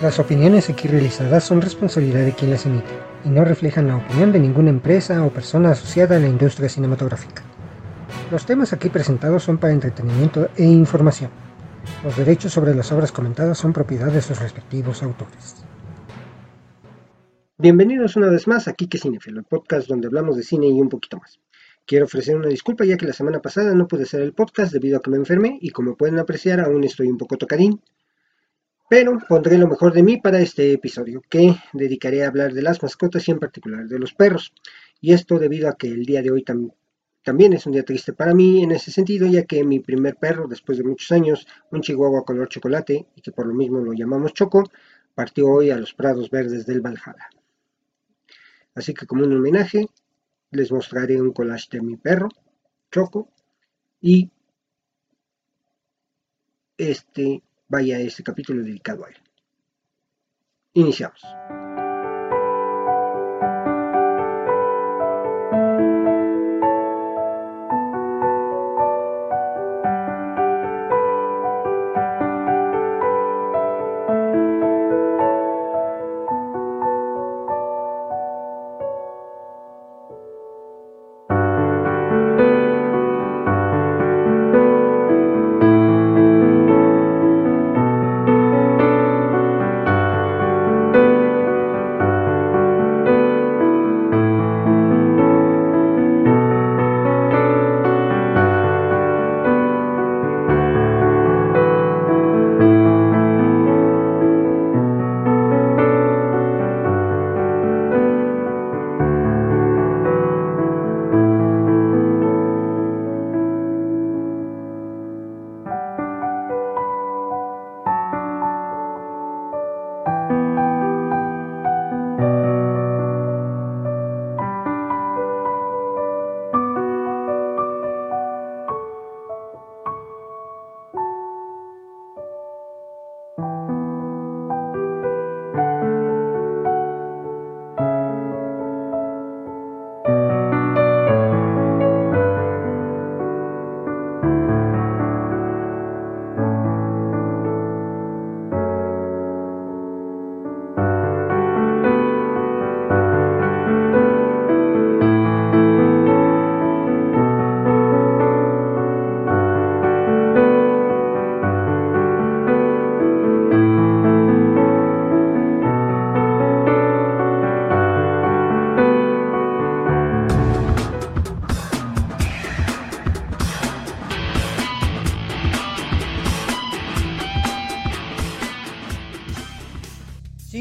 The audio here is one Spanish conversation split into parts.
Las opiniones aquí realizadas son responsabilidad de quien las emite y no reflejan la opinión de ninguna empresa o persona asociada a la industria cinematográfica. Los temas aquí presentados son para entretenimiento e información. Los derechos sobre las obras comentadas son propiedad de sus respectivos autores. Bienvenidos una vez más a Kike Cinefilo, el podcast donde hablamos de cine y un poquito más. Quiero ofrecer una disculpa ya que la semana pasada no pude hacer el podcast debido a que me enfermé y como pueden apreciar aún estoy un poco tocadín pero pondré lo mejor de mí para este episodio, que dedicaré a hablar de las mascotas y en particular de los perros. Y esto debido a que el día de hoy también es un día triste para mí en ese sentido, ya que mi primer perro, después de muchos años, un chihuahua color chocolate, y que por lo mismo lo llamamos Choco, partió hoy a los prados verdes del Valhalla. Así que como un homenaje, les mostraré un collage de mi perro, Choco, y este vaya este capítulo dedicado a él. Iniciamos.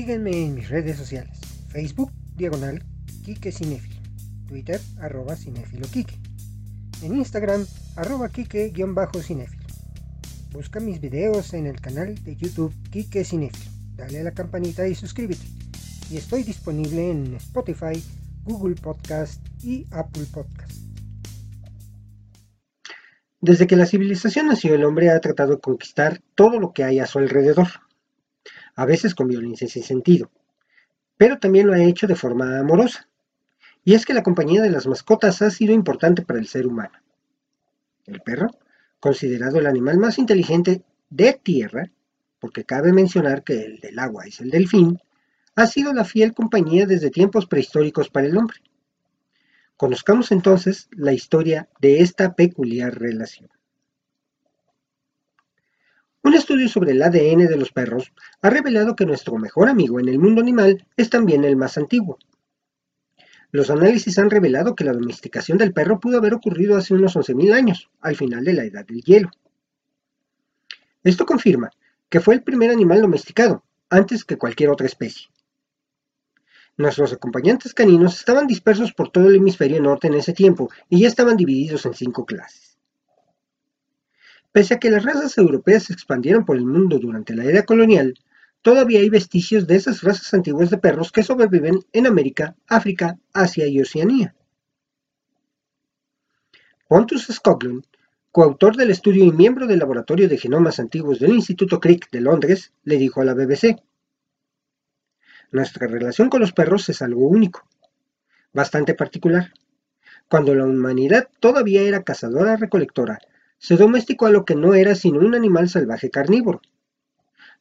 Sígueme en mis redes sociales. Facebook, diagonal, Kike Cinefilo. Twitter, arroba Cinefilo. En Instagram, arroba Kike-Cinefilo. Busca mis videos en el canal de YouTube Kike Cinefilo. Dale a la campanita y suscríbete. Y estoy disponible en Spotify, Google Podcast y Apple Podcast. Desde que la civilización nació, el hombre ha tratado de conquistar todo lo que hay a su alrededor a veces con violencia sin sentido, pero también lo ha hecho de forma amorosa. Y es que la compañía de las mascotas ha sido importante para el ser humano. El perro, considerado el animal más inteligente de tierra, porque cabe mencionar que el del agua es el delfín, ha sido la fiel compañía desde tiempos prehistóricos para el hombre. Conozcamos entonces la historia de esta peculiar relación. Un estudio sobre el ADN de los perros ha revelado que nuestro mejor amigo en el mundo animal es también el más antiguo. Los análisis han revelado que la domesticación del perro pudo haber ocurrido hace unos 11.000 años, al final de la edad del hielo. Esto confirma que fue el primer animal domesticado, antes que cualquier otra especie. Nuestros acompañantes caninos estaban dispersos por todo el hemisferio norte en ese tiempo y ya estaban divididos en cinco clases. Pese a que las razas europeas se expandieron por el mundo durante la era colonial, todavía hay vestigios de esas razas antiguas de perros que sobreviven en América, África, Asia y Oceanía. Pontus Skoglund, coautor del estudio y miembro del Laboratorio de Genomas Antiguos del Instituto Crick de Londres, le dijo a la BBC, Nuestra relación con los perros es algo único, bastante particular. Cuando la humanidad todavía era cazadora-recolectora, se domesticó a lo que no era sino un animal salvaje carnívoro.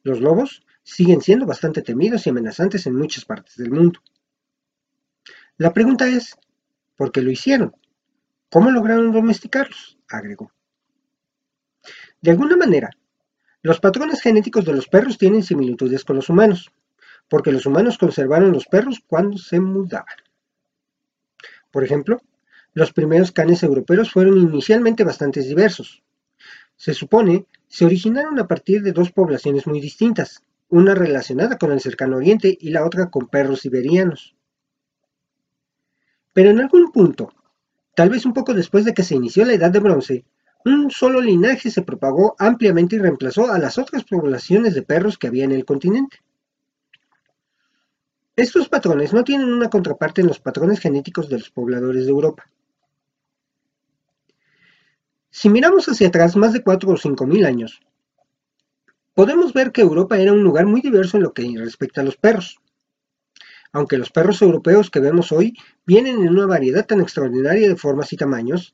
Los lobos siguen siendo bastante temidos y amenazantes en muchas partes del mundo. La pregunta es, ¿por qué lo hicieron? ¿Cómo lograron domesticarlos? agregó. De alguna manera, los patrones genéticos de los perros tienen similitudes con los humanos, porque los humanos conservaron los perros cuando se mudaban. Por ejemplo, los primeros canes europeos fueron inicialmente bastante diversos. Se supone se originaron a partir de dos poblaciones muy distintas, una relacionada con el cercano oriente y la otra con perros siberianos. Pero en algún punto, tal vez un poco después de que se inició la Edad de Bronce, un solo linaje se propagó ampliamente y reemplazó a las otras poblaciones de perros que había en el continente. Estos patrones no tienen una contraparte en los patrones genéticos de los pobladores de Europa. Si miramos hacia atrás más de 4 o 5 mil años, podemos ver que Europa era un lugar muy diverso en lo que respecta a los perros. Aunque los perros europeos que vemos hoy vienen en una variedad tan extraordinaria de formas y tamaños,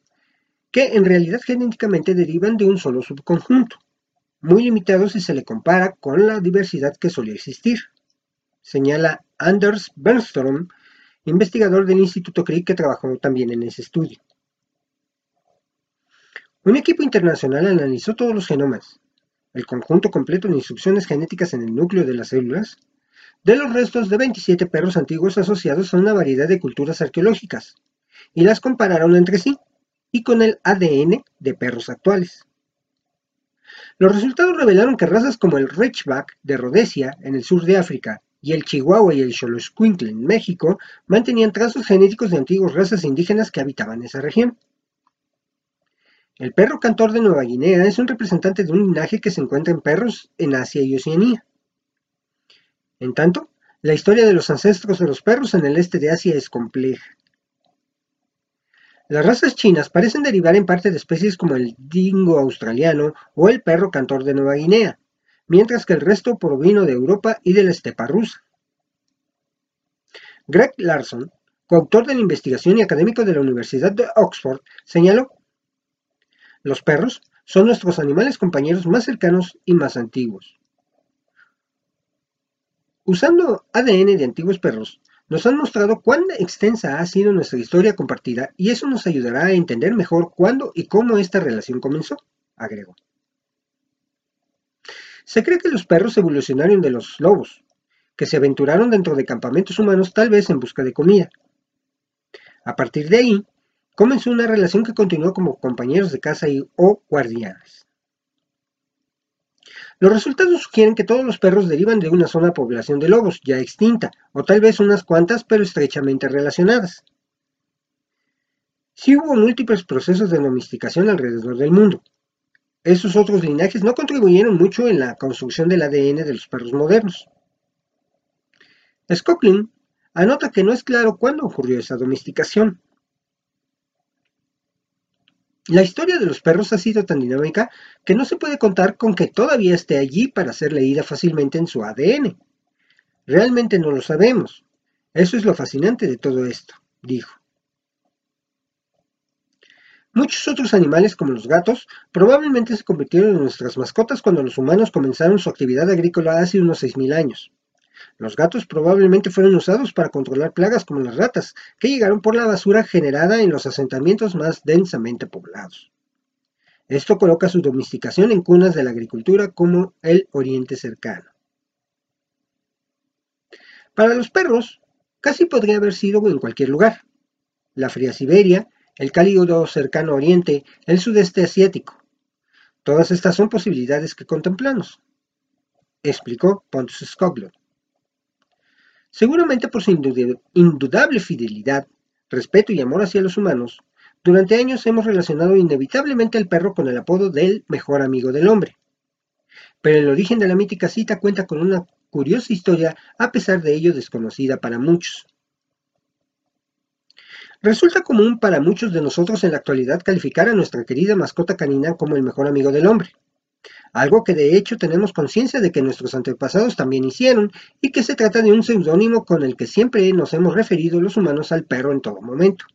que en realidad genéticamente derivan de un solo subconjunto, muy limitado si se le compara con la diversidad que solía existir, señala Anders Bernström, investigador del Instituto Crick que trabajó también en ese estudio. Un equipo internacional analizó todos los genomas, el conjunto completo de instrucciones genéticas en el núcleo de las células, de los restos de 27 perros antiguos asociados a una variedad de culturas arqueológicas, y las compararon entre sí y con el ADN de perros actuales. Los resultados revelaron que razas como el Ridgeback de Rhodesia, en el sur de África, y el Chihuahua y el Xoloscuincle en México mantenían trazos genéticos de antiguas razas indígenas que habitaban esa región. El perro cantor de Nueva Guinea es un representante de un linaje que se encuentra en perros en Asia y Oceanía. En tanto, la historia de los ancestros de los perros en el este de Asia es compleja. Las razas chinas parecen derivar en parte de especies como el dingo australiano o el perro cantor de Nueva Guinea, mientras que el resto provino de Europa y de la estepa rusa. Greg Larson, coautor de la investigación y académico de la Universidad de Oxford, señaló los perros son nuestros animales compañeros más cercanos y más antiguos. Usando ADN de antiguos perros, nos han mostrado cuán extensa ha sido nuestra historia compartida y eso nos ayudará a entender mejor cuándo y cómo esta relación comenzó, agregó. Se cree que los perros evolucionaron de los lobos, que se aventuraron dentro de campamentos humanos tal vez en busca de comida. A partir de ahí, comenzó una relación que continuó como compañeros de casa y, o guardianes. Los resultados sugieren que todos los perros derivan de una sola población de lobos, ya extinta, o tal vez unas cuantas, pero estrechamente relacionadas. Sí hubo múltiples procesos de domesticación alrededor del mundo. Esos otros linajes no contribuyeron mucho en la construcción del ADN de los perros modernos. Scocklin anota que no es claro cuándo ocurrió esa domesticación. La historia de los perros ha sido tan dinámica que no se puede contar con que todavía esté allí para ser leída fácilmente en su ADN. Realmente no lo sabemos. Eso es lo fascinante de todo esto, dijo. Muchos otros animales como los gatos probablemente se convirtieron en nuestras mascotas cuando los humanos comenzaron su actividad agrícola hace unos 6.000 años. Los gatos probablemente fueron usados para controlar plagas como las ratas, que llegaron por la basura generada en los asentamientos más densamente poblados. Esto coloca su domesticación en cunas de la agricultura como el Oriente cercano. Para los perros, casi podría haber sido en cualquier lugar. La fría Siberia, el cálido cercano Oriente, el sudeste asiático. Todas estas son posibilidades que contemplamos, explicó Pontus Skoglund. Seguramente por su indudable fidelidad, respeto y amor hacia los humanos, durante años hemos relacionado inevitablemente al perro con el apodo del mejor amigo del hombre. Pero el origen de la mítica cita cuenta con una curiosa historia, a pesar de ello desconocida para muchos. Resulta común para muchos de nosotros en la actualidad calificar a nuestra querida mascota canina como el mejor amigo del hombre algo que de hecho tenemos conciencia de que nuestros antepasados también hicieron y que se trata de un seudónimo con el que siempre nos hemos referido los humanos al perro en todo momento.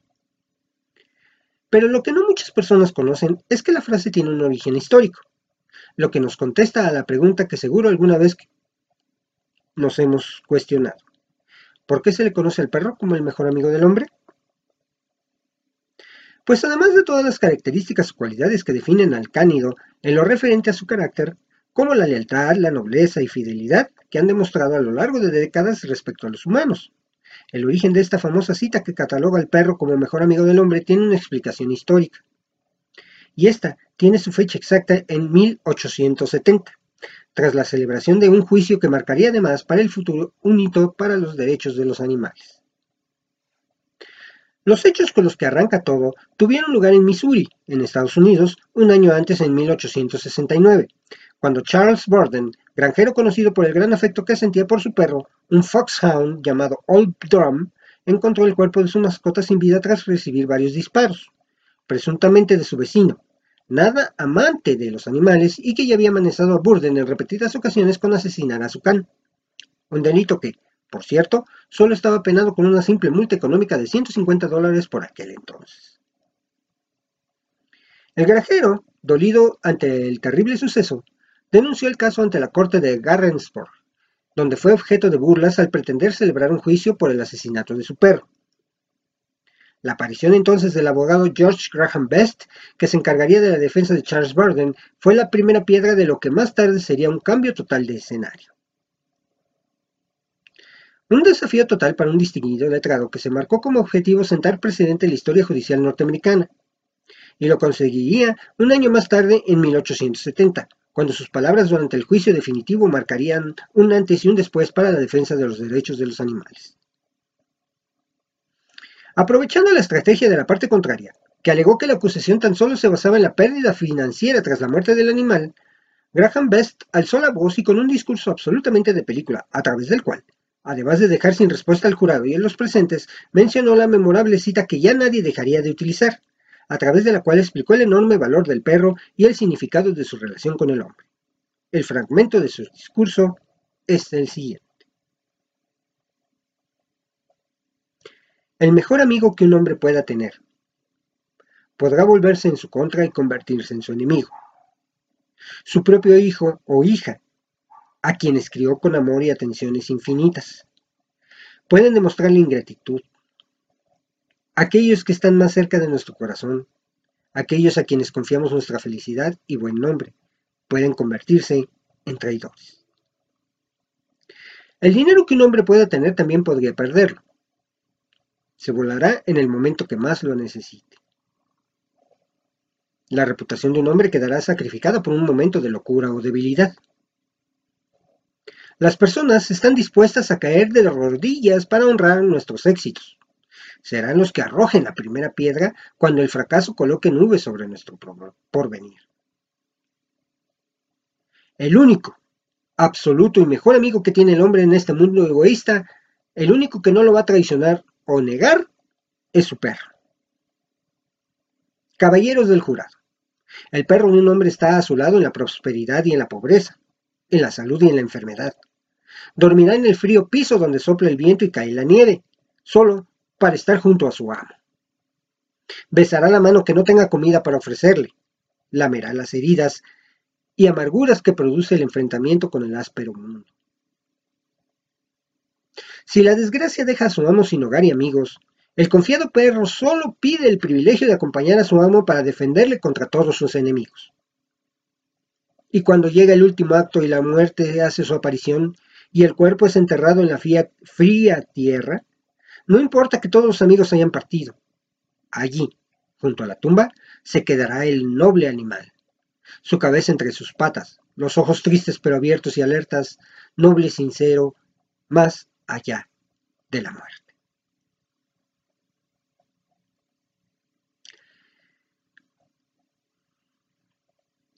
Pero lo que no muchas personas conocen es que la frase tiene un origen histórico, lo que nos contesta a la pregunta que seguro alguna vez nos hemos cuestionado. ¿Por qué se le conoce al perro como el mejor amigo del hombre? Pues además de todas las características o cualidades que definen al cánido en lo referente a su carácter, como la lealtad, la nobleza y fidelidad que han demostrado a lo largo de décadas respecto a los humanos. El origen de esta famosa cita que cataloga al perro como mejor amigo del hombre tiene una explicación histórica. Y esta tiene su fecha exacta en 1870, tras la celebración de un juicio que marcaría además para el futuro un hito para los derechos de los animales. Los hechos con los que arranca todo tuvieron lugar en Missouri, en Estados Unidos, un año antes en 1869, cuando Charles Borden, granjero conocido por el gran afecto que sentía por su perro, un foxhound llamado Old Drum, encontró el cuerpo de su mascota sin vida tras recibir varios disparos, presuntamente de su vecino, nada amante de los animales y que ya había amenazado a Burden en repetidas ocasiones con asesinar a su can. Un delito que, por cierto, solo estaba penado con una simple multa económica de 150 dólares por aquel entonces. El granjero, dolido ante el terrible suceso, denunció el caso ante la corte de Garrensburg, donde fue objeto de burlas al pretender celebrar un juicio por el asesinato de su perro. La aparición entonces del abogado George Graham Best, que se encargaría de la defensa de Charles Burden, fue la primera piedra de lo que más tarde sería un cambio total de escenario. Un desafío total para un distinguido letrado que se marcó como objetivo sentar precedente en la historia judicial norteamericana. Y lo conseguiría un año más tarde, en 1870, cuando sus palabras durante el juicio definitivo marcarían un antes y un después para la defensa de los derechos de los animales. Aprovechando la estrategia de la parte contraria, que alegó que la acusación tan solo se basaba en la pérdida financiera tras la muerte del animal, Graham Best alzó la voz y con un discurso absolutamente de película, a través del cual además de dejar sin respuesta al jurado y a los presentes, mencionó la memorable cita que ya nadie dejaría de utilizar, a través de la cual explicó el enorme valor del perro y el significado de su relación con el hombre. El fragmento de su discurso es el siguiente. El mejor amigo que un hombre pueda tener podrá volverse en su contra y convertirse en su enemigo. Su propio hijo o hija a quienes crió con amor y atenciones infinitas. Pueden demostrarle ingratitud. Aquellos que están más cerca de nuestro corazón, aquellos a quienes confiamos nuestra felicidad y buen nombre, pueden convertirse en traidores. El dinero que un hombre pueda tener también podría perderlo. Se volará en el momento que más lo necesite. La reputación de un hombre quedará sacrificada por un momento de locura o debilidad. Las personas están dispuestas a caer de rodillas para honrar nuestros éxitos. Serán los que arrojen la primera piedra cuando el fracaso coloque nubes sobre nuestro porvenir. El único, absoluto y mejor amigo que tiene el hombre en este mundo egoísta, el único que no lo va a traicionar o negar, es su perro. Caballeros del jurado, el perro de un hombre está a su lado en la prosperidad y en la pobreza, en la salud y en la enfermedad. Dormirá en el frío piso donde sopla el viento y cae la nieve, solo para estar junto a su amo. Besará la mano que no tenga comida para ofrecerle, lamerá las heridas y amarguras que produce el enfrentamiento con el áspero mundo. Si la desgracia deja a su amo sin hogar y amigos, el confiado perro solo pide el privilegio de acompañar a su amo para defenderle contra todos sus enemigos. Y cuando llega el último acto y la muerte hace su aparición, y el cuerpo es enterrado en la fría tierra, no importa que todos los amigos hayan partido. Allí, junto a la tumba, se quedará el noble animal, su cabeza entre sus patas, los ojos tristes pero abiertos y alertas, noble y sincero, más allá de la muerte.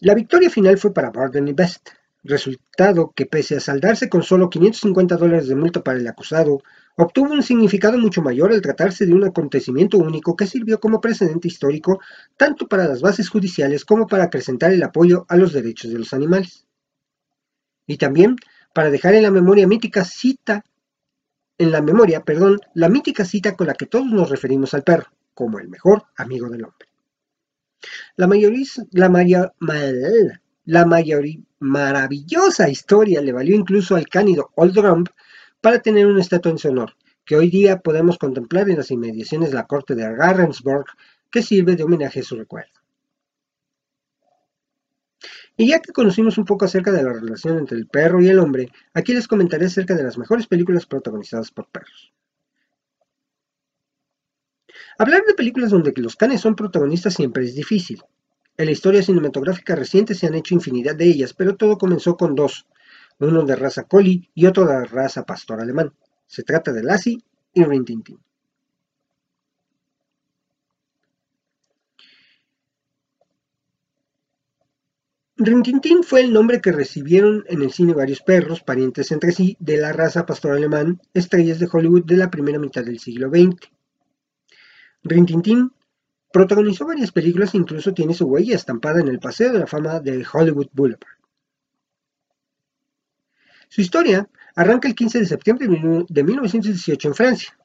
La victoria final fue para Barden y Best, resultado que pese a saldarse con solo 550 dólares de multa para el acusado, obtuvo un significado mucho mayor al tratarse de un acontecimiento único que sirvió como precedente histórico tanto para las bases judiciales como para acrecentar el apoyo a los derechos de los animales. Y también para dejar en la memoria mítica cita, en la memoria, perdón, la mítica cita con la que todos nos referimos al perro, como el mejor amigo del hombre. La mayoría, la, mayor, la mayoría, maravillosa historia le valió incluso al cánido Old Rump para tener una estatua en su honor, que hoy día podemos contemplar en las inmediaciones de la corte de Garrensburg, que sirve de homenaje a su recuerdo. Y ya que conocimos un poco acerca de la relación entre el perro y el hombre, aquí les comentaré acerca de las mejores películas protagonizadas por perros. Hablar de películas donde los canes son protagonistas siempre es difícil. En la historia cinematográfica reciente se han hecho infinidad de ellas, pero todo comenzó con dos, uno de raza collie y otro de raza pastor alemán. Se trata de Lassie y Rin Tin Tin. Fue el nombre que recibieron en el cine varios perros, parientes entre sí, de la raza pastor alemán, estrellas de Hollywood de la primera mitad del siglo XX. Protagonizó varias películas e incluso tiene su huella estampada en el Paseo de la Fama de Hollywood Boulevard. Su historia arranca el 15 de septiembre de 1918 en Francia.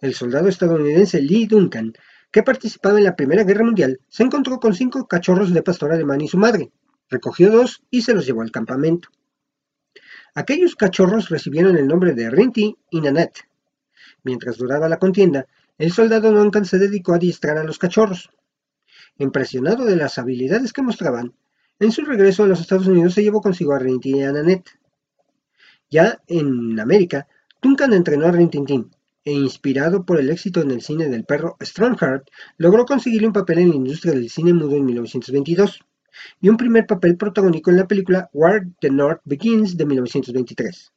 El soldado estadounidense Lee Duncan, que participaba en la Primera Guerra Mundial, se encontró con cinco cachorros de pastor alemán y su madre, recogió dos y se los llevó al campamento. Aquellos cachorros recibieron el nombre de Rinty y Nanette. Mientras duraba la contienda, el soldado Duncan se dedicó a adiestrar a los cachorros. Impresionado de las habilidades que mostraban, en su regreso a los Estados Unidos se llevó consigo a Rinty y a Nanette. Ya en América, Duncan entrenó a Rintintín e inspirado por el éxito en el cine del perro Strongheart, logró conseguirle un papel en la industria del cine mudo en 1922 y un primer papel protagónico en la película Where the North Begins de 1923.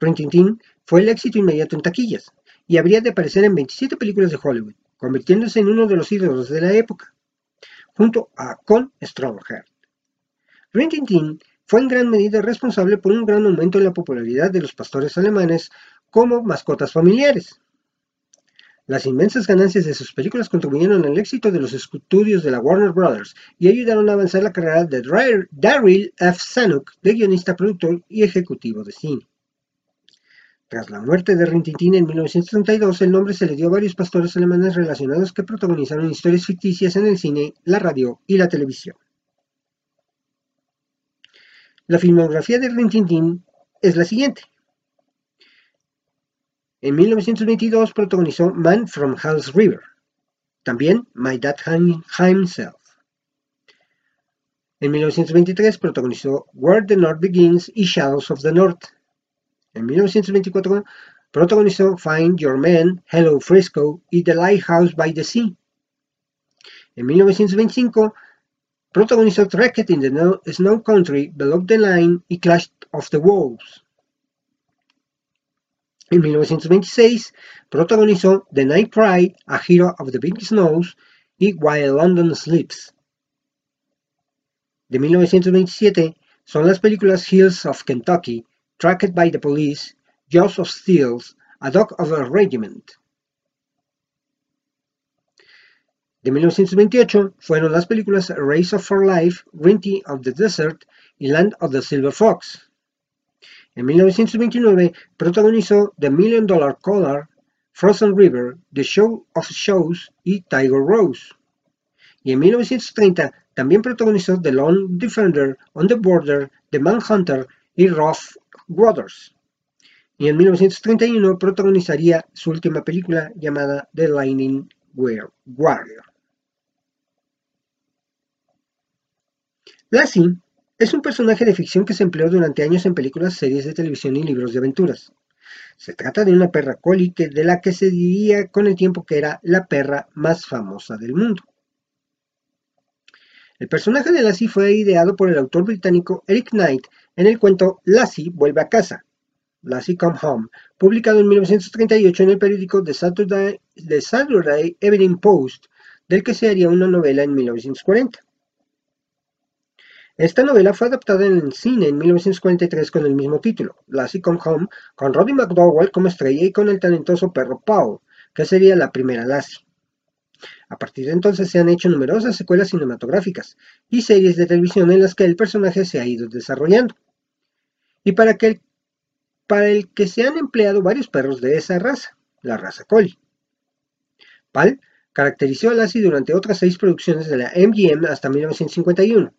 Rin fue el éxito inmediato en taquillas y habría de aparecer en 27 películas de Hollywood, convirtiéndose en uno de los ídolos de la época, junto a Con Strongheart. Rin fue en gran medida responsable por un gran aumento en la popularidad de los pastores alemanes como mascotas familiares. Las inmensas ganancias de sus películas contribuyeron al éxito de los estudios de la Warner Brothers y ayudaron a avanzar la carrera de Daryl F. Zanuck de guionista, productor y ejecutivo de cine. Tras la muerte de Rintintín en 1932, el nombre se le dio a varios pastores alemanes relacionados que protagonizaron historias ficticias en el cine, la radio y la televisión. La filmografía de Rintintín es la siguiente. En 1922 protagonizó Man from Hell's River. También My Dad Himself. En 1923 protagonizó Where the North Begins y Shadows of the North. En 1924 protagonizó Find Your Man, Hello Frisco y The Lighthouse by the Sea. En 1925 protagonizó Tracked in the Snow Country, Below the Line y Clash of the Wolves. En 1926 protagonizó The Night Pride, A Hero of the Big Snows y While London Sleeps. De 1927 son las películas Hills of Kentucky, Tracked by the Police, Joseph steals A Dog of a Regiment. De 1928 fueron las películas Race of for Life, Rinty of the Desert y Land of the Silver Fox. En 1929 protagonizó The Million Dollar Collar, Frozen River, The Show of Shows y Tiger Rose. Y en 1930 también protagonizó The Lone Defender, On the Border, The Manhunter y Rough Y en 1931 protagonizaría su última película llamada The Lightning Warrior. Lassie es un personaje de ficción que se empleó durante años en películas, series de televisión y libros de aventuras. Se trata de una perra collie de la que se diría con el tiempo que era la perra más famosa del mundo. El personaje de Lassie fue ideado por el autor británico Eric Knight en el cuento Lassie vuelve a casa, Lassie Come Home, publicado en 1938 en el periódico The Saturday, The Evening Post, del que se haría una novela en 1940. Esta novela fue adaptada en el cine en 1943 con el mismo título, Lassie Come Home, con Roddy McDowell como estrella y con el talentoso perro Paul, que sería la primera Lassie. A partir de entonces se han hecho numerosas secuelas cinematográficas y series de televisión en las que el personaje se ha ido desarrollando. Y para, que el que se han empleado varios perros de esa raza, la raza Collie. Pal caracterizó a Lassie durante otras seis producciones de la MGM hasta 1951.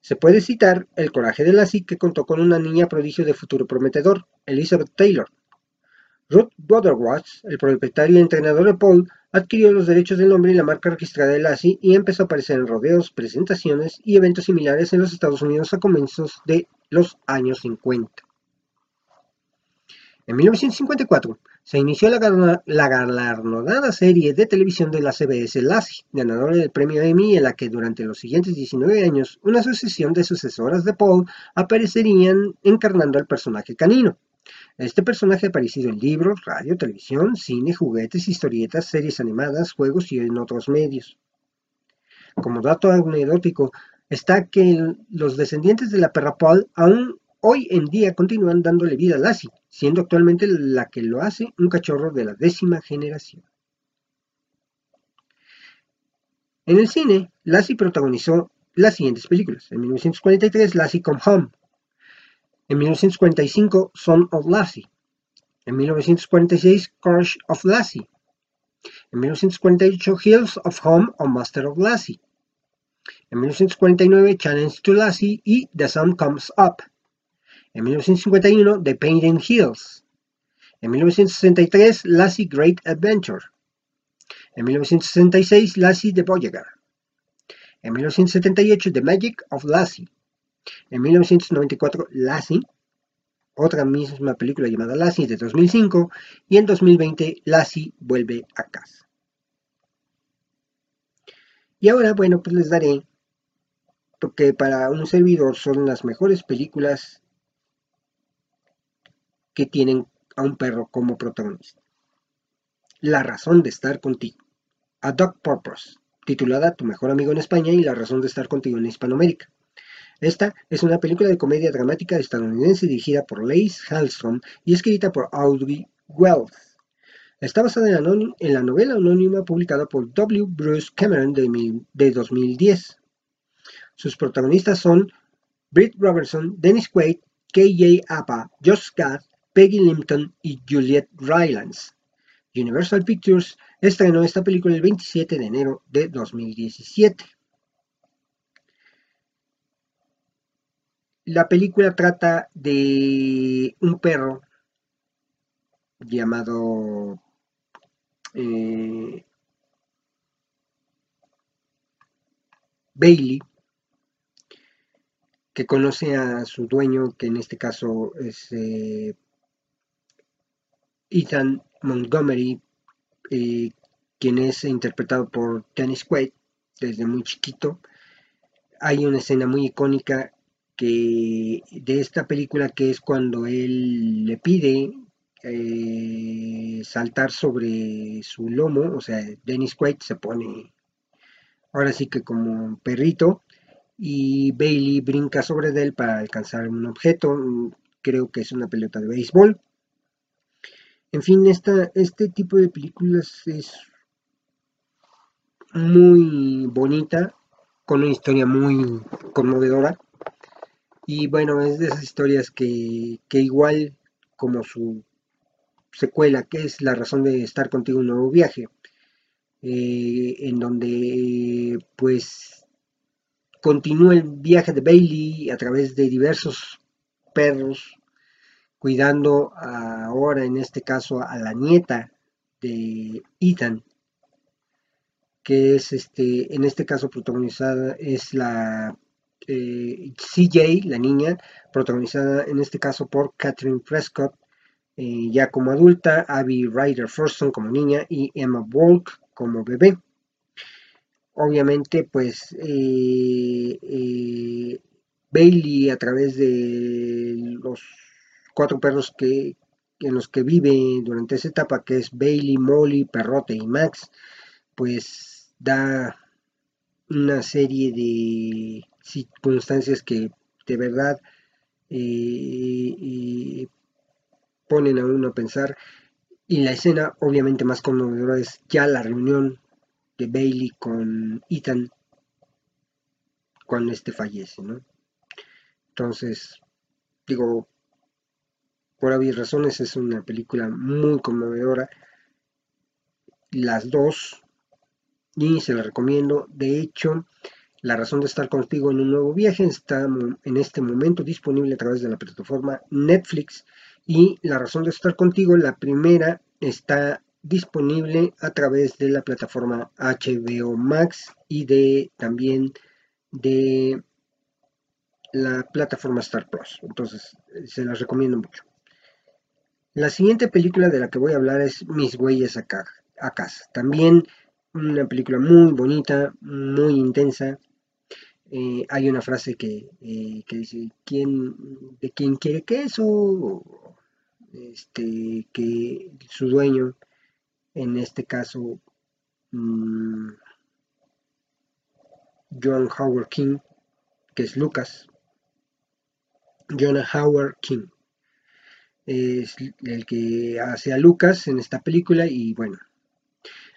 Se puede citar el coraje de Lassie que contó con una niña prodigio de futuro prometedor, Elizabeth Taylor. Ruth Butterworth, el propietario y entrenador de Paul, adquirió los derechos del nombre y la marca registrada de Lassie y empezó a aparecer en rodeos, presentaciones y eventos similares en los Estados Unidos a comienzos de los años 50. En 1954 se inició la, galardonada serie de televisión de la CBS Lassie, ganadora del premio Emmy, en la que durante los siguientes 19 años una sucesión de sucesoras de Paul aparecerían encarnando al personaje canino. Este personaje ha aparecido en libros, radio, televisión, cine, juguetes, historietas, series animadas, juegos y en otros medios. Como dato anecdótico, está que los descendientes de la perra Paul aún hoy en día continúan dándole vida a Lassie, siendo actualmente la que lo hace un cachorro de la décima generación. En el cine, Lassie protagonizó las siguientes películas. En 1943, Lassie Come Home. En 1945, Son of Lassie. En 1946, Courage of Lassie. En 1948, Hills of Home o Master of Lassie. En 1949, Challenge to Lassie y The Sun Comes Up. En 1951, The Painting Hills. En 1963, Lassie Great Adventure. En 1966, Lassie the Voyager. En 1978, The Magic of Lassie. En 1994, Lassie, otra misma película llamada Lassie de 2005. Y en 2020, Lassie vuelve a casa. Y ahora, bueno, pues les daré, porque para un servidor son las mejores películas que tienen a un perro como protagonista. La razón de estar contigo. A Dog Purpose, titulada Tu mejor amigo en España y La razón de estar contigo en Hispanoamérica. Esta es una película de comedia dramática estadounidense dirigida por Lace Hallstrom y escrita por Audrey Wells. Está basada en la, novela anónima publicada por W. Bruce Cameron de, de 2010. Sus protagonistas son Britt Robertson, Dennis Quaid, K.J. Appa, Josh Gad, Peggy Limpton y Juliette Rylance. Universal Pictures estrenó esta película el 27 de enero de 2017. La película trata de un perro llamado eh, Bailey, que conoce a su dueño, que en este caso es eh, Ethan Montgomery, eh, quien es interpretado por Dennis Quaid desde muy chiquito. Hay una escena muy icónica que de esta película que es cuando él le pide eh, saltar sobre su lomo, o sea, Dennis Quaid se pone ahora sí que como un perrito y Bailey brinca sobre él para alcanzar un objeto, creo que es una pelota de béisbol en fin, este tipo de películas es muy bonita, con una historia muy conmovedora. Y bueno, es de esas historias que, igual como su secuela, que es la razón de estar contigo un nuevo viaje, eh, en donde pues continúa el viaje de Bailey a través de diversos perros cuidando ahora en este caso a la nieta de Ethan, que es este, en este caso protagonizada es la eh, CJ, la niña, protagonizada en este caso por Catherine Prescott, eh, ya como adulta, Abby Ryder Thurston como niña y Emma Walk como bebé. Obviamente, pues eh, Bailey a través de los cuatro perros que, en los que vive durante esa etapa, que es Bailey, Molly, Perrote y Max, pues da una serie de circunstancias que de verdad eh, ponen a uno a pensar. Y la escena obviamente más conmovedora es ya la reunión de Bailey con Ethan cuando este fallece, ¿no? Entonces, digo, por obvias razones es una película muy conmovedora. Las dos. Y se la recomiendo. De hecho, La razón de estar contigo en un nuevo viaje está en este momento disponible a través de la plataforma Netflix y La razón de estar contigo, la primera, está disponible a través de la plataforma HBO Max y de también de la plataforma Star Plus. Entonces, se las recomiendo mucho. La siguiente película de la que voy a hablar es Mis huellas a, casa. También una película muy bonita, muy intensa. Eh, hay una frase que, eh, dice, ¿quién, ¿de quién quiere queso? Este, que su dueño, en este caso, mm, John Howard King, que es Lucas, Jonah Howard King. Es el que hace a Lucas en esta película y bueno.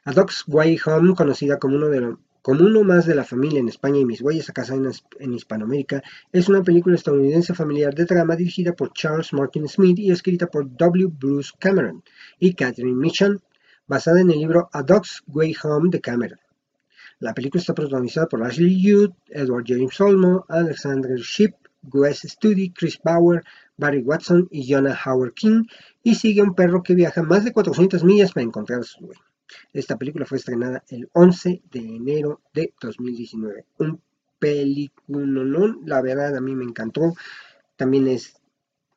A Dog's Way Home, conocida como uno, de como uno más de la familia en España y mis huellas a casa en, Hispanoamérica, es una película estadounidense familiar de drama dirigida por Charles Martin Smith y escrita por W. Bruce Cameron y Catherine Michan, basada en el libro A Dog's Way Home de Cameron. La película está protagonizada por Ashley Judd, Edward James Olmo, Alexander Shipp, Wes Studi, Chris Bauer, Barry Watson y Jonah Howard King, y sigue un perro que viaja más de 400 millas para encontrar a su dueño. Esta película fue estrenada el 11 de enero de 2019. Un película, la verdad a mí me encantó. También es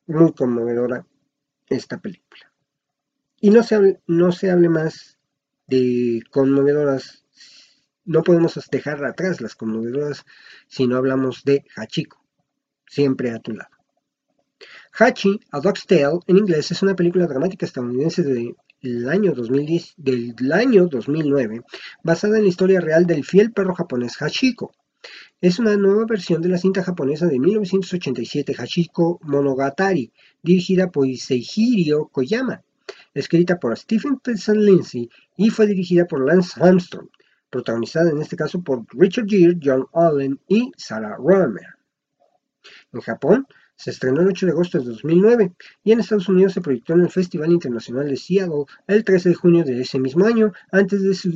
muy conmovedora esta película. Y no se hable, no se hable más de conmovedoras, no podemos dejar atrás las conmovedoras si no hablamos de Hachiko siempre a tu lado. Hachi, A Dog's Tale, en inglés, es una película dramática estadounidense del año, 2010, del año 2009, basada en la historia real del fiel perro japonés Hachiko. Es una nueva versión de la cinta japonesa de 1987 Hachiko Monogatari, dirigida por Seihiro Koyama, escrita por Stephen Pesson Lindsay y fue dirigida por Lance Armstrong, protagonizada en este caso por Richard Gere, John Allen y Sarah Romer. En Japón se estrenó el 8 de agosto de 2009 y en Estados Unidos se proyectó en el Festival Internacional de Seattle el 13 de junio de ese mismo año, antes de su,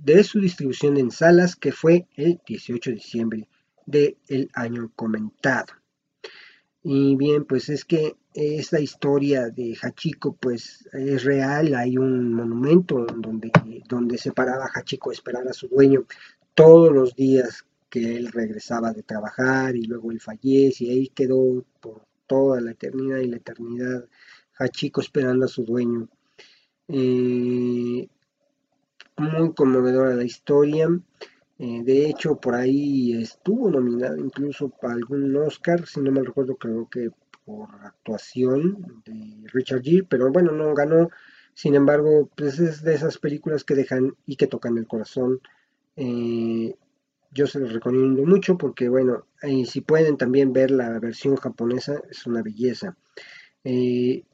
de su distribución en salas, que fue el 18 de diciembre del año comentado. Y bien, pues es que esta historia de Hachiko pues es real, hay un monumento donde, donde se paraba Hachiko a esperar a su dueño todos los días que él regresaba de trabajar y luego él fallece y ahí quedó por toda la eternidad y la eternidad Hachiko esperando a su dueño. Eh, muy conmovedora la historia. Eh, de hecho, por ahí estuvo nominado incluso para algún Oscar, si no me recuerdo, creo que por actuación de Richard Gere, pero bueno, no ganó. Sin embargo, pues es de esas películas que dejan y que tocan el corazón. Eh, yo se los recomiendo mucho porque, bueno, si pueden también ver la versión japonesa, es una belleza. Eh,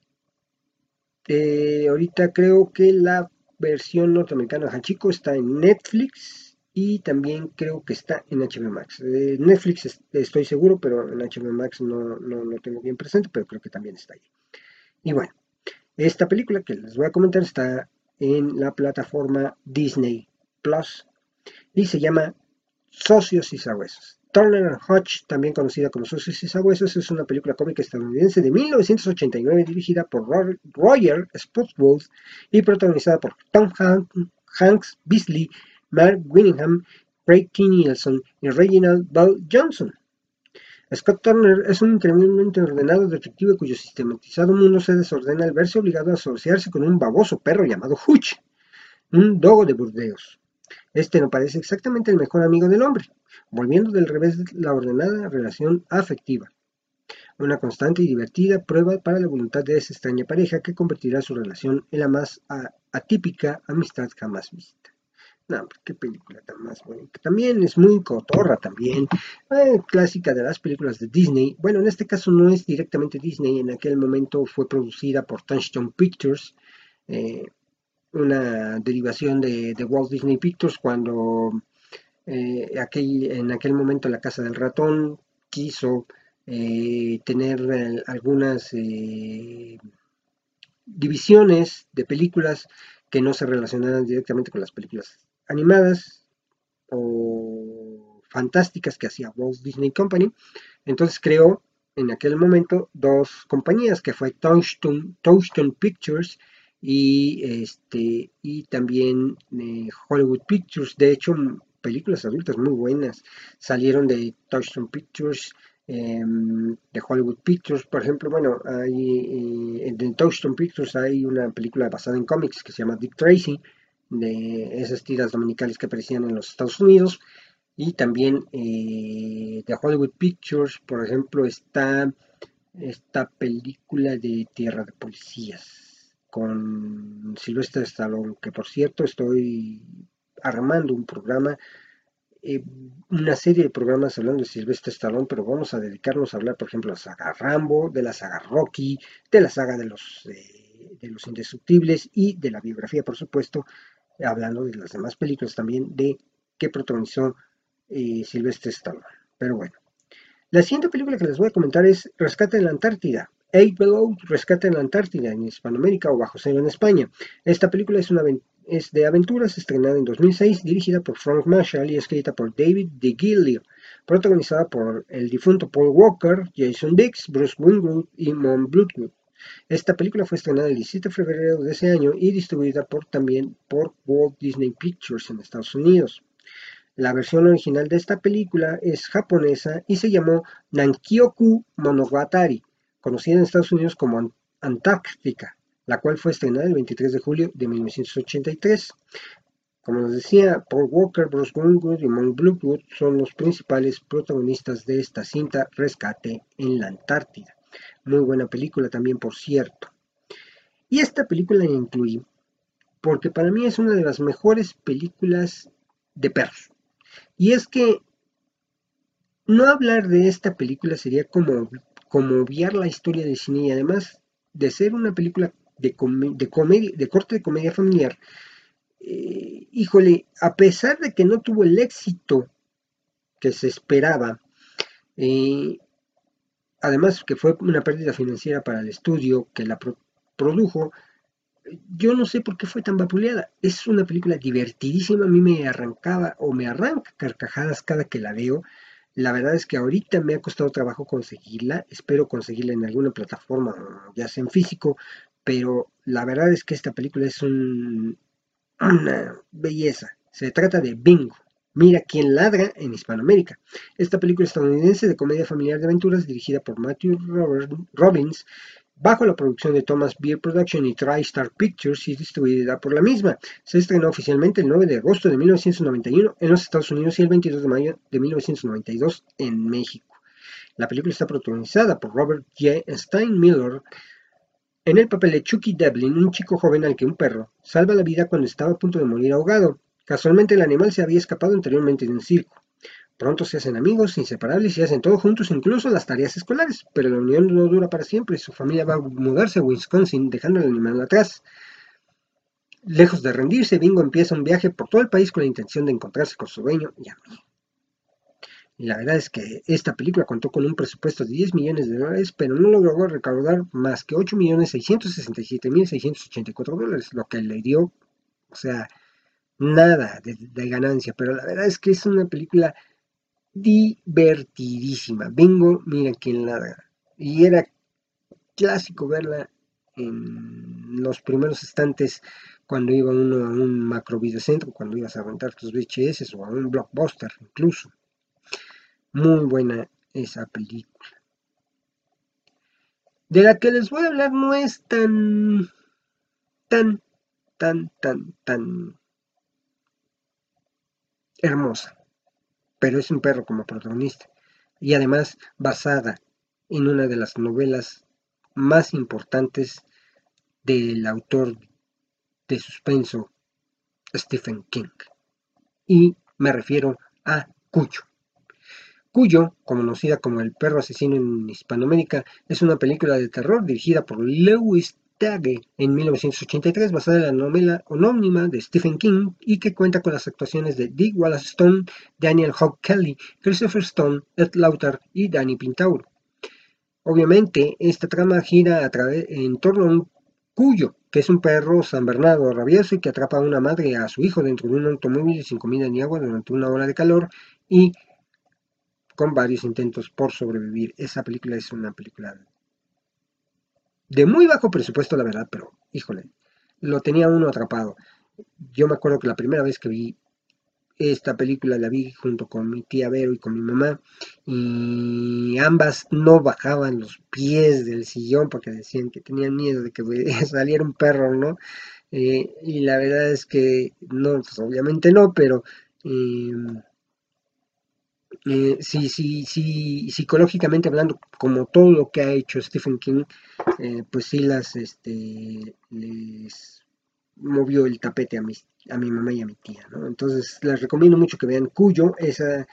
eh, ahorita creo que la versión norteamericana Hachiko está en Netflix y también creo que está en HBO Max. Netflix estoy seguro, pero en HBO Max no, no lo tengo bien presente, pero creo que también está ahí. Y bueno, esta película que les voy a comentar está en la plataforma Disney Plus y se llama Socios y Sabuesos. Turner Hodge, también conocida como Socios y Sabuesos, es una película cómica estadounidense de 1989 dirigida por Roger Spottswood y protagonizada por Tom Hanks, Beasley, Mark Winningham, Craig. Nielsen y Reginald Bell Johnson. Scott Turner es un increíblemente ordenado detective cuyo sistematizado mundo se desordena al verse obligado a asociarse con un baboso perro llamado Hutch, un dogo de Burdeos. Este no parece exactamente el mejor amigo del hombre, volviendo del revés la ordenada relación afectiva. Una constante y divertida prueba para la voluntad de esa extraña pareja que convertirá su relación en la más atípica amistad jamás vista. No, qué película tan más bonita. También es muy cotorra también. Eh, clásica de las películas de Disney. Bueno, en este caso no es directamente Disney. En aquel momento fue producida por Touchstone Pictures. Eh, una derivación de, Walt Disney Pictures cuando eh, en aquel momento la Casa del Ratón quiso eh, tener eh, algunas divisiones de películas que no se relacionaran directamente con las películas animadas o fantásticas que hacía Walt Disney Company. Entonces creó en aquel momento dos compañías que fue Touchstone, Pictures y, este, y también eh, Hollywood Pictures. De hecho, películas adultas muy buenas salieron de Touchstone Pictures, em, de Hollywood Pictures, por ejemplo. Bueno, hay, en eh, Touchstone Pictures hay una película basada en cómics que se llama Dick Tracy, de esas tiras dominicales que aparecían en los Estados Unidos. Y también eh, de Hollywood Pictures, por ejemplo, está esta película de Tierra de Policías con Silvestre Stallone, que por cierto estoy armando un programa, eh, una serie de programas hablando de Silvestre Stallone, pero vamos a dedicarnos a hablar, por ejemplo, de la saga Rambo, de la saga Rocky, de la saga de los, eh, de los Indestructibles y de la biografía, por supuesto, hablando de las demás películas también de que protagonizó eh, Silvestre Stallone. Pero bueno. La siguiente película que les voy a comentar es Rescate en la Antártida. Eight Below, Rescate en la Antártida en Hispanoamérica o Bajo Cero en España. Esta película es, una, de aventuras estrenada en 2006, dirigida por Frank Marshall y escrita por David DeGilio, protagonizada por el difunto Paul Walker, Jason Dix, Bruce Wingwood y Mom Bloodwood. Esta película fue estrenada el 17 de febrero de ese año y distribuida por, también por Walt Disney Pictures en Estados Unidos. La versión original de esta película es japonesa y se llamó Nankyoku Monogatari, conocida en Estados Unidos como Antártica, la cual fue estrenada el 23 de julio de 1983. Como les decía, Paul Walker, Bruce Greenwood y Monk Bloodwood son los principales protagonistas de esta cinta Rescate en la Antártida. Muy buena película también, por cierto. Y esta película la incluí porque para mí es una de las mejores películas de perros. Y es que no hablar de esta película sería como, como obviar la historia de cine y además de ser una película de, de, comedia, de corte de comedia familiar, eh, híjole, a pesar de que no tuvo el éxito que se esperaba, eh, además que fue una pérdida financiera para el estudio que la produjo, yo no sé por qué fue tan vapuleada. Es una película divertidísima, a mí me arrancaba o me arranca carcajadas cada que la veo. La verdad es que ahorita me ha costado trabajo conseguirla, espero conseguirla en alguna plataforma, ya sea en físico, pero la verdad es que esta película es una belleza. Se trata de Bingo, Mira quién ladra en Hispanoamérica. Esta película estadounidense de comedia familiar de aventuras dirigida por Matthew Robbins bajo la producción de Thomas Beer Production y TriStar Pictures y distribuida por la misma. Se estrenó oficialmente el 9 de agosto de 1991 en los Estados Unidos y el 22 de mayo de 1992 en México. La película está protagonizada por Robert J. Steinmiller en el papel de Chucky Devlin, un chico joven al que un perro salva la vida cuando estaba a punto de morir ahogado. Casualmente el animal se había escapado anteriormente de un circo. Pronto se hacen amigos, inseparables y hacen todo juntos, incluso las tareas escolares, pero la unión no dura para siempre y su familia va a mudarse a Wisconsin, dejando al animal atrás. Lejos de rendirse, Bingo empieza un viaje por todo el país con la intención de encontrarse con su dueño y amigo. Y la verdad es que esta película contó con un presupuesto de 10 millones de dólares, pero no logró recaudar más que 8.667.684 dólares, lo que le dio, o sea, nada de, ganancia, pero la verdad es que es una película divertidísima. Vengo, mira quién ladra. Y era clásico verla en los primeros instantes cuando iba uno a un macro videocentro, cuando ibas a rentar tus VHS o a un blockbuster incluso. Muy buena esa película. De la que les voy a hablar no es tan, tan, tan, tan, tan hermosa, pero es un perro como protagonista, y además basada en una de las novelas más importantes del autor de suspenso Stephen King. Y me refiero a Cuyo. Cuyo, conocida como El perro asesino en Hispanoamérica, es una película de terror dirigida por Lewis en 1983, basada en la novela homónima de Stephen King y que cuenta con las actuaciones de Dick Wallace Stone, Daniel Hogg Kelly, Christopher Stone, Ed Lauter y Danny Pintauro. Obviamente, esta trama gira a en torno a un cuyo, que es un perro San Bernardo rabioso y que atrapa a una madre y a su hijo dentro de un automóvil sin comida ni agua durante una hora de calor y con varios intentos por sobrevivir. Esa película es una película de muy bajo presupuesto, la verdad, pero híjole, lo tenía uno atrapado. Yo me acuerdo que la primera vez que vi esta película la vi junto con mi tía Vero y con mi mamá y ambas no bajaban los pies del sillón porque decían que tenían miedo de que saliera un perro, ¿no? Eh, y la verdad es que no, pues obviamente no, pero em, eh, sí, sí, sí, psicológicamente hablando, como todo lo que ha hecho Stephen King, eh, pues sí las, este, les movió el tapete a, mis, a mi mamá y a mi tía, ¿no? Entonces les recomiendo mucho que vean Cuyo, esa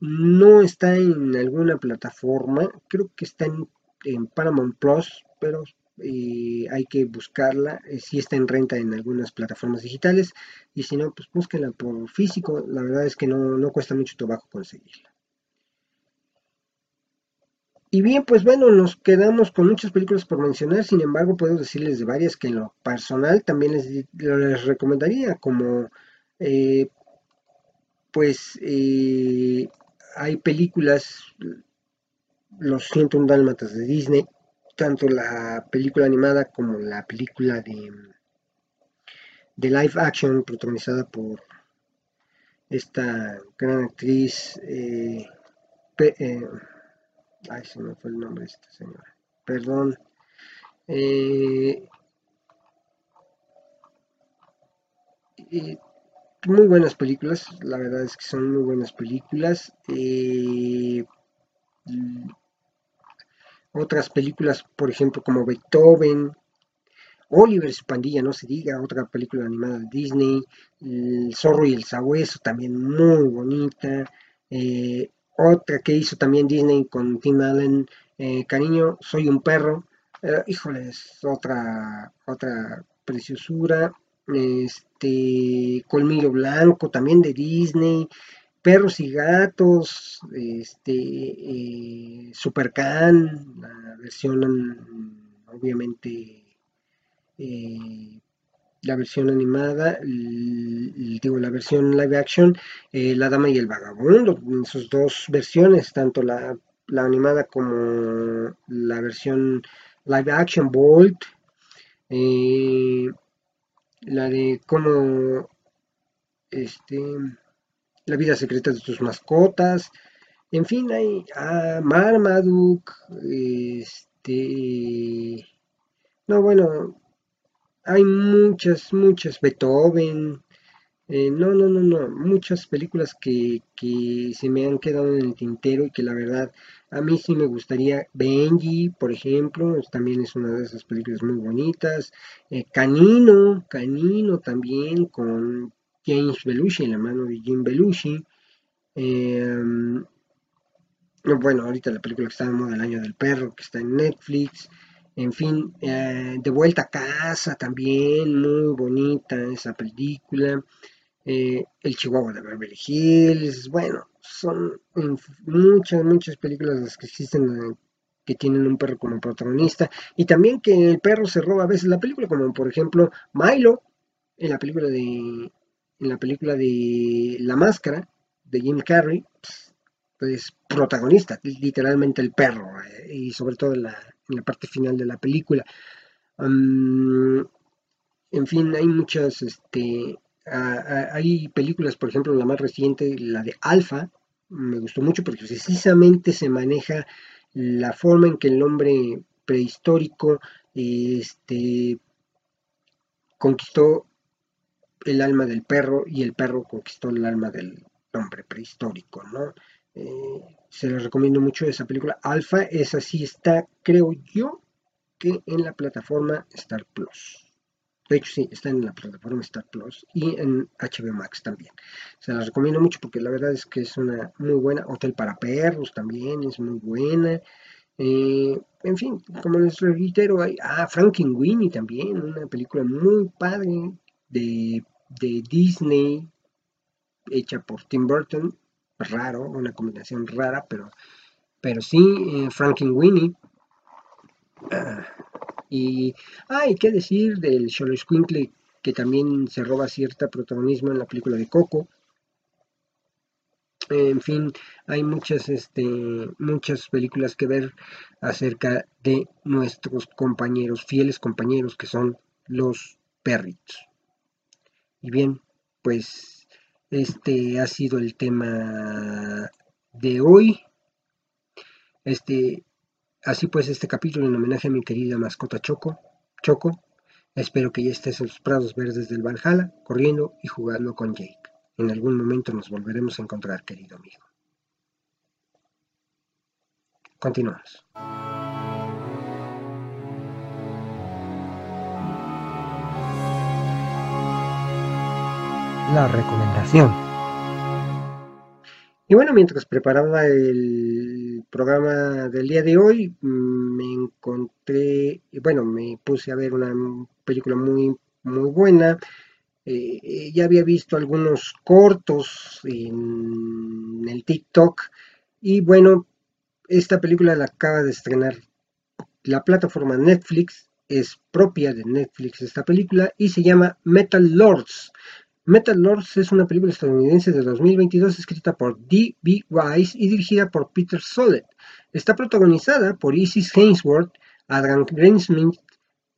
no está en alguna plataforma, creo que está en Paramount Plus, pero eh, hay que buscarla, eh, si está en renta en algunas plataformas digitales y si no, pues búsquenla por físico, la verdad es que no, no cuesta mucho trabajo conseguirla. Y bien, pues bueno, nos quedamos con muchas películas por mencionar, sin embargo puedo decirles de varias que en lo personal también les, les recomendaría, como eh, pues hay películas, Los 101 Dálmatas de Disney, tanto la película animada como la película de, de live action protagonizada por esta gran actriz eh, eh, ay se me fue el nombre de esta señora. Perdón. Eh, muy buenas películas la verdad es que son muy buenas películas otras películas, por ejemplo, como Beethoven, Oliver su pandilla, no se diga, otra película animada de Disney, El zorro y el sabueso, también muy bonita, eh, otra que hizo también Disney con Tim Allen, eh, Cariño, soy un perro, eh, híjoles, otra, otra preciosura, este, Colmillo Blanco, también de Disney, Perros y Gatos, este, eh, Supercan, la versión obviamente eh, la versión animada, digo la versión live action, eh, La Dama y el Vagabundo, en sus dos versiones, tanto la, animada como la versión live action, Bolt, la de cómo este la vida secreta de tus mascotas, en fin, hay ah, Marmaduke, este, no, bueno, hay muchas, muchas, Beethoven, eh, no, no, no, no, muchas películas que, que, se me han quedado en el tintero y que la verdad a mí sí me gustaría. Benji, por ejemplo, también es una de esas películas muy bonitas. Eh, Canino, Canino también con James Belushi, en la mano de Jim Belushi. Em, bueno, ahorita la película que está en moda el año del perro, que está en Netflix. En fin, eh, De vuelta a casa también, muy bonita esa película. Eh, el Chihuahua de Beverly Hills. Bueno, son muchas, muchas películas las que existen eh, que tienen un perro como protagonista. Y también que el perro se roba a veces la película, como por ejemplo Milo en la película de en la película de La Máscara de Jim Carrey, pues protagonista, literalmente el perro, eh, y sobre todo en la, parte final de la película. en fin, hay muchas, este, hay películas, por ejemplo, la más reciente, la de Alpha, me gustó mucho porque precisamente se maneja la forma en que el hombre prehistórico este, conquistó el alma del perro y el perro conquistó el alma del hombre prehistórico, ¿no? Eh, se les recomiendo mucho esa película. Alpha, esa sí está, creo yo, que en la plataforma Star Plus. De hecho, sí, está en la plataforma Star Plus y en HBO Max también. Se las recomiendo mucho porque la verdad es que es una muy buena. Hotel para perros también es muy buena. Eh, en fin, como les reitero, hay ah, Winnie también, una película muy padre de, Disney, hecha por Tim Burton, raro, una combinación rara, pero, pero sí, eh, Frankenweenie. Ah, y hay que decir del Cholo Squinkle que también se roba cierta protagonismo en la película de Coco. En fin, hay muchas, este, muchas películas que ver acerca de nuestros compañeros, fieles compañeros que son los perritos. Y bien, pues este ha sido el tema de hoy. Este, así pues, este capítulo en homenaje a mi querida mascota Choco. Choco, espero que ya estés en los prados verdes del Valhalla, corriendo y jugando con Jake. En algún momento nos volveremos a encontrar, querido amigo. Continuamos. La recomendación. Y bueno, mientras preparaba el programa del día de hoy, mm, me encontré, bueno, me puse a ver una película muy, muy buena eh, ya había visto algunos cortos en el TikTok y bueno, esta película la acaba de estrenar la plataforma Netflix, es propia de Netflix esta película y se llama Metal Lords. Metal Lords es una película estadounidense de 2022 escrita por D.B. Wise y dirigida por Peter Soled. Está protagonizada por Isis Hainsworth, Adam Greensmith,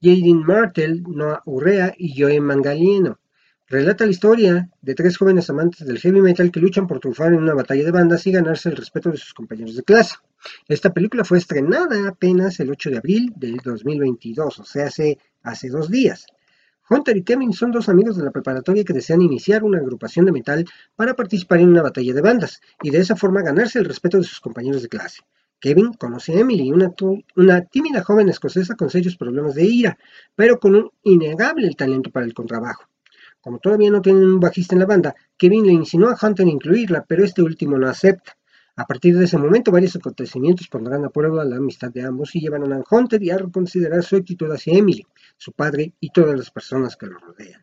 Jaden Martel, Noah Urrea y Joe Mangalieno. Relata la historia de tres jóvenes amantes del heavy metal que luchan por triunfar en una batalla de bandas y ganarse el respeto de sus compañeros de clase. Esta película fue estrenada apenas el 8 de abril del 2022, o sea, hace, hace dos días. Hunter y Kevin son dos amigos de la preparatoria que desean iniciar una agrupación de metal para participar en una batalla de bandas y de esa forma ganarse el respeto de sus compañeros de clase. Kevin conoce a Emily, una, tímida joven escocesa con serios problemas de ira, pero con un innegable talento para el contrabajo. Como todavía no tienen un bajista en la banda, Kevin le insinuó a Hunter incluirla, pero este último no acepta. A partir de ese momento, varios acontecimientos pondrán a prueba la amistad de ambos y llevarán a Hunter a reconsiderar su actitud hacia Emily, su padre y todas las personas que lo rodean.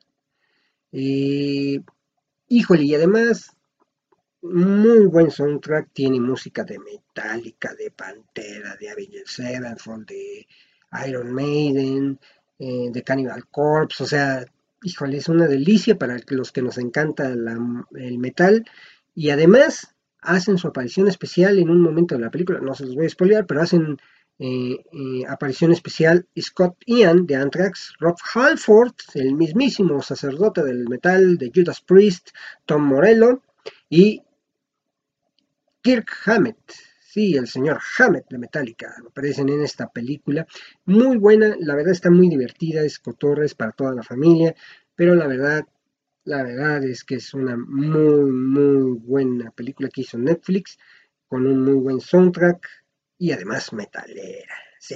Eh, híjole, y además, muy buen soundtrack, tiene música de Metallica, de Pantera, de Avenged Sevenfold, de Iron Maiden, eh, de Cannibal Corpse, o sea, híjole, es una delicia para los que nos encanta el metal. Y además hacen su aparición especial en un momento de la película, no se los voy a spoilear, pero hacen eh, eh, aparición especial Scott Ian de Anthrax, Rob Halford, el mismísimo sacerdote del metal de Judas Priest, Tom Morello y Kirk Hammett, Sí, el señor Hammett de Metallica aparecen en esta película. Muy buena, la verdad está muy divertida, es cotorres para toda la familia, pero la verdad, la verdad es que es una muy, muy buena película que hizo Netflix, con un muy buen soundtrack y además metalera. Sí.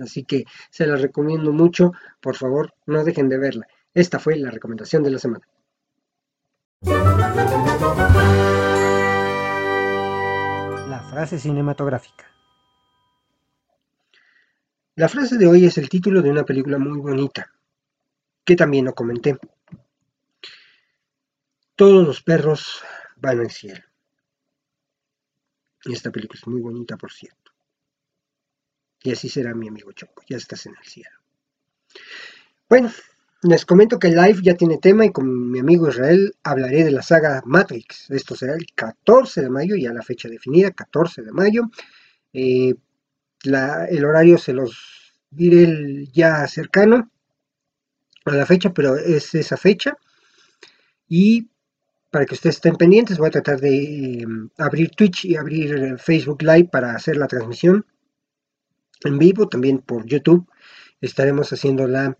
Así que se la recomiendo mucho, por favor, no dejen de verla. Esta fue la recomendación de la semana. frase cinematográfica. La frase de hoy es el título de una película muy bonita, que también lo comenté. Todos los perros van al cielo. Y esta película es muy bonita, por cierto. Y así será mi amigo Choco, ya estás en el cielo. Bueno, les comento que live ya tiene tema y con mi amigo Israel hablaré de la saga Matrix. Esto será el 14 de mayo, ya la fecha definida, 14 de mayo. Eh, el horario se los diré ya cercano a la fecha, pero es esa fecha. Y para que ustedes estén pendientes, voy a tratar de em, abrir Twitch y abrir Facebook Live para hacer la transmisión en vivo, también por YouTube. Estaremos haciendo la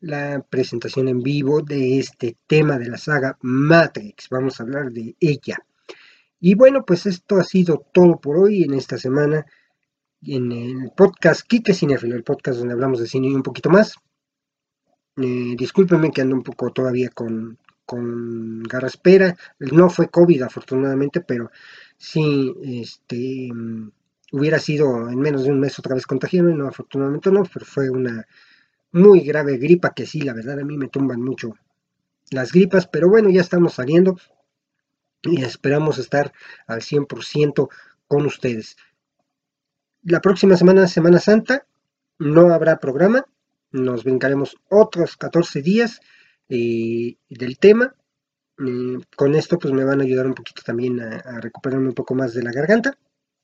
la presentación en vivo de este tema de la saga Matrix. Vamos a hablar de ella. Y bueno, pues esto ha sido todo por hoy en esta semana en el podcast Kike Cinefilo, el podcast donde hablamos de cine y un poquito más. Eh, discúlpenme que ando un poco todavía con, con garraspera. No fue COVID afortunadamente, pero sí, este, hubiera sido en menos de un mes otra vez contagiado, no, afortunadamente no, pero fue una muy grave gripa que sí, la verdad a mí me tumban mucho las gripas, pero bueno, ya estamos saliendo y esperamos estar al 100% con ustedes. La próxima semana, Semana Santa, no habrá programa, nos brincaremos otros 14 días del tema Eh, con esto pues me van a ayudar un poquito también a, recuperarme un poco más de la garganta.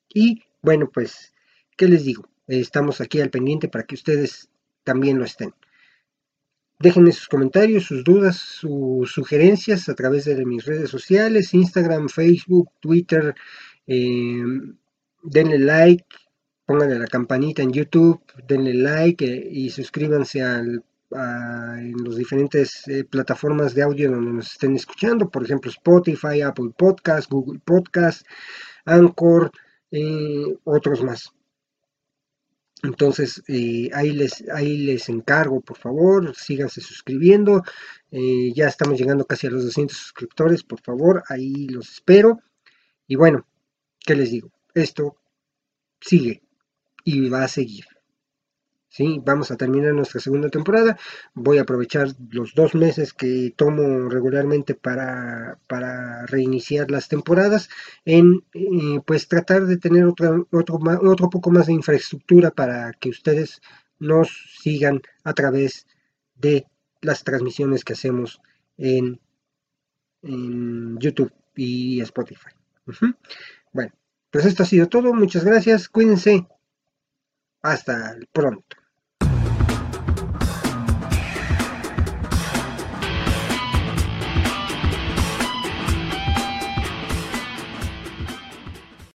Y bueno, pues, ¿qué les digo? estamos aquí al pendiente para que ustedes también lo estén. Déjenme sus comentarios, sus dudas, sus sugerencias a través de mis redes sociales, Instagram, Facebook, Twitter. Eh, denle like, pónganle la campanita en YouTube, denle like eh, y suscríbanse al, en las diferentes eh, plataformas de audio donde nos estén escuchando, por ejemplo Spotify, Apple Podcast, Google Podcast, Anchor, otros más. Entonces, eh, ahí, les, ahí les encargo, por favor, síganse suscribiendo. Eh, ya estamos llegando casi a los 200 suscriptores, por favor, ahí los espero. Y bueno, ¿qué les digo? Esto sigue y va a seguir. ¿Sí? Vamos a terminar nuestra segunda temporada. Voy a aprovechar los dos meses que tomo regularmente para, para reiniciar las temporadas en eh, pues tratar de tener otro, otro poco más de infraestructura para que ustedes nos sigan a través de las transmisiones que hacemos en, en YouTube y Spotify. Bueno, pues esto ha sido todo. Muchas gracias. Cuídense. Hasta pronto.